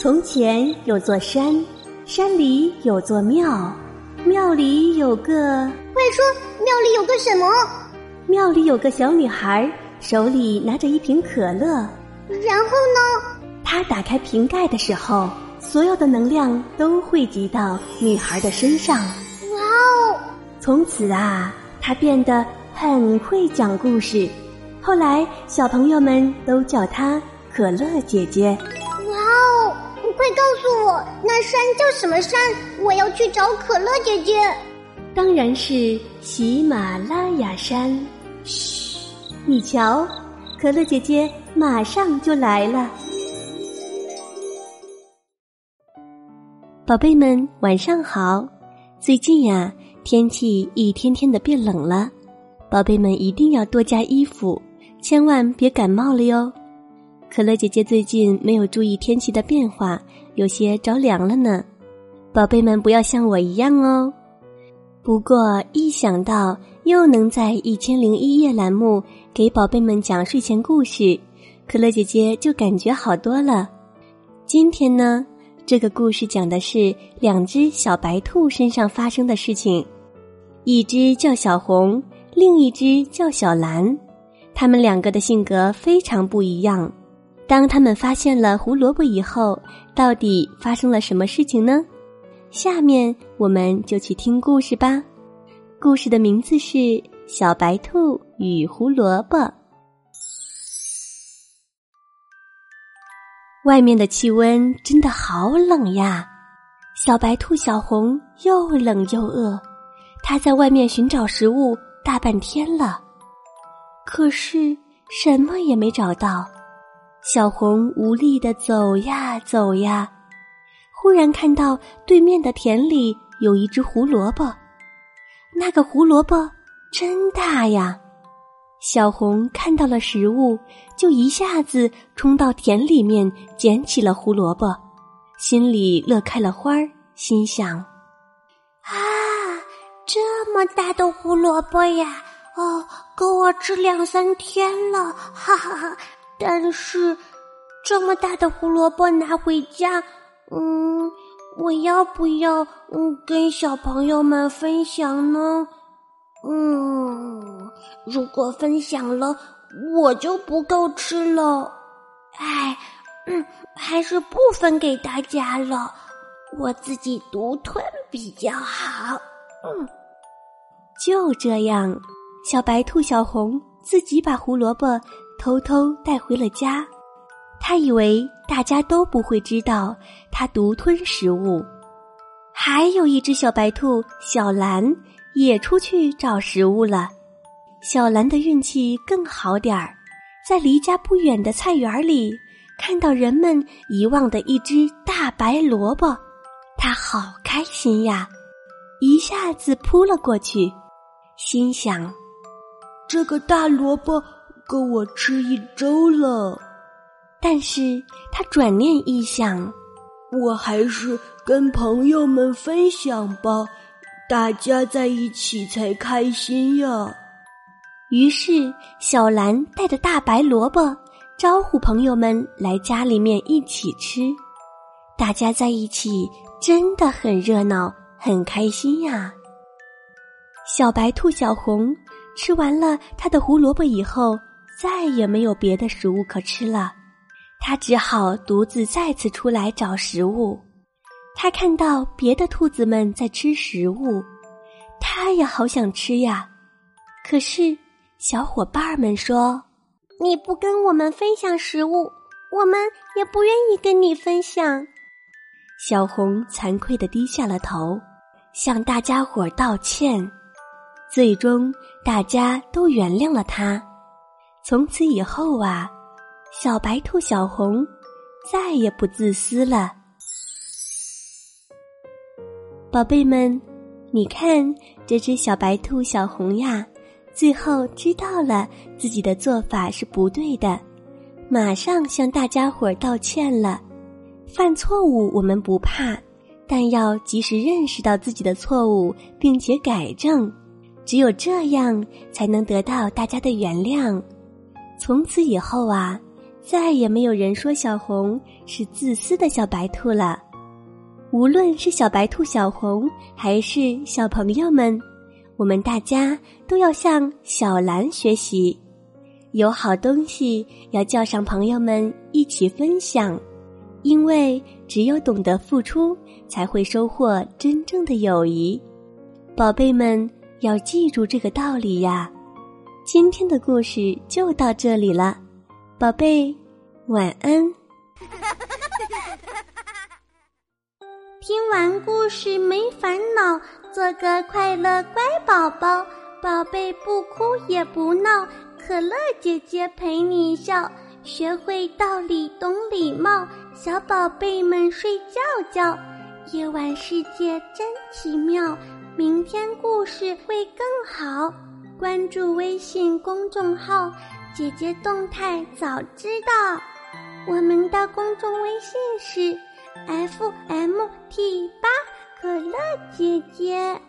从前有座山，山里有座庙，庙里有个……快说，庙里有个什么？庙里有个小女孩，手里拿着一瓶可乐。然后呢？她打开瓶盖的时候，所有的能量都汇集到女孩的身上。哇哦！从此啊，她变得很会讲故事。后来，小朋友们都叫她可乐姐姐。快告诉我，那山叫什么山？我要去找可乐姐姐。当然是喜马拉雅山。嘘，你瞧，可乐姐姐马上就来了。宝贝们，晚上好。最近呀，天气一天天的变冷了，宝贝们一定要多加衣服，千万别感冒了哟。可乐姐姐最近没有注意天气的变化，有些着凉了呢。宝贝们不要像我一样哦。不过一想到又能在《一千零一夜》栏目给宝贝们讲睡前故事，可乐姐姐就感觉好多了。今天呢，这个故事讲的是两只小白兔身上发生的事情，一只叫小红，另一只叫小蓝，它们两个的性格非常不一样。当他们发现了胡萝卜以后，到底发生了什么事情呢？下面我们就去听故事吧。故事的名字是《小白兔与胡萝卜》。外面的气温真的好冷呀！小白兔小红又冷又饿，它在外面寻找食物大半天了，可是什么也没找到。小红无力的走呀走呀，忽然看到对面的田里有一只胡萝卜，那个胡萝卜真大呀！小红看到了食物，就一下子冲到田里面捡起了胡萝卜，心里乐开了花儿，心想：啊，这么大的胡萝卜呀！哦，够我吃两三天了！哈哈哈。但是，这么大的胡萝卜拿回家，嗯，我要不要嗯跟小朋友们分享呢？嗯，如果分享了，我就不够吃了。哎，嗯，还是不分给大家了，我自己独吞比较好。嗯，就这样，小白兔小红自己把胡萝卜。偷偷带回了家，他以为大家都不会知道他独吞食物。还有一只小白兔小蓝也出去找食物了。小蓝的运气更好点儿，在离家不远的菜园里看到人们遗忘的一只大白萝卜，他好开心呀，一下子扑了过去，心想：这个大萝卜。够我吃一周了，但是他转念一想，我还是跟朋友们分享吧，大家在一起才开心呀。于是小兰带着大白萝卜招呼朋友们来家里面一起吃，大家在一起真的很热闹，很开心呀。小白兔小红吃完了它的胡萝卜以后。再也没有别的食物可吃了，他只好独自再次出来找食物。他看到别的兔子们在吃食物，他也好想吃呀。可是小伙伴们说：“你不跟我们分享食物，我们也不愿意跟你分享。”小红惭愧的低下了头，向大家伙道歉。最终，大家都原谅了他。从此以后啊，小白兔小红再也不自私了。宝贝们，你看这只小白兔小红呀，最后知道了自己的做法是不对的，马上向大家伙儿道歉了。犯错误我们不怕，但要及时认识到自己的错误，并且改正，只有这样才能得到大家的原谅。从此以后啊，再也没有人说小红是自私的小白兔了。无论是小白兔小红，还是小朋友们，我们大家都要向小蓝学习，有好东西要叫上朋友们一起分享，因为只有懂得付出，才会收获真正的友谊。宝贝们要记住这个道理呀！今天的故事就到这里了，宝贝，晚安。听完故事没烦恼，做个快乐乖宝宝。宝贝不哭也不闹，可乐姐姐陪你笑。学会道理懂礼貌，小宝贝们睡觉觉。夜晚世界真奇妙，明天故事会更好。关注微信公众号，姐姐动态早知道。我们的公众微信是。F M T 八可乐姐姐。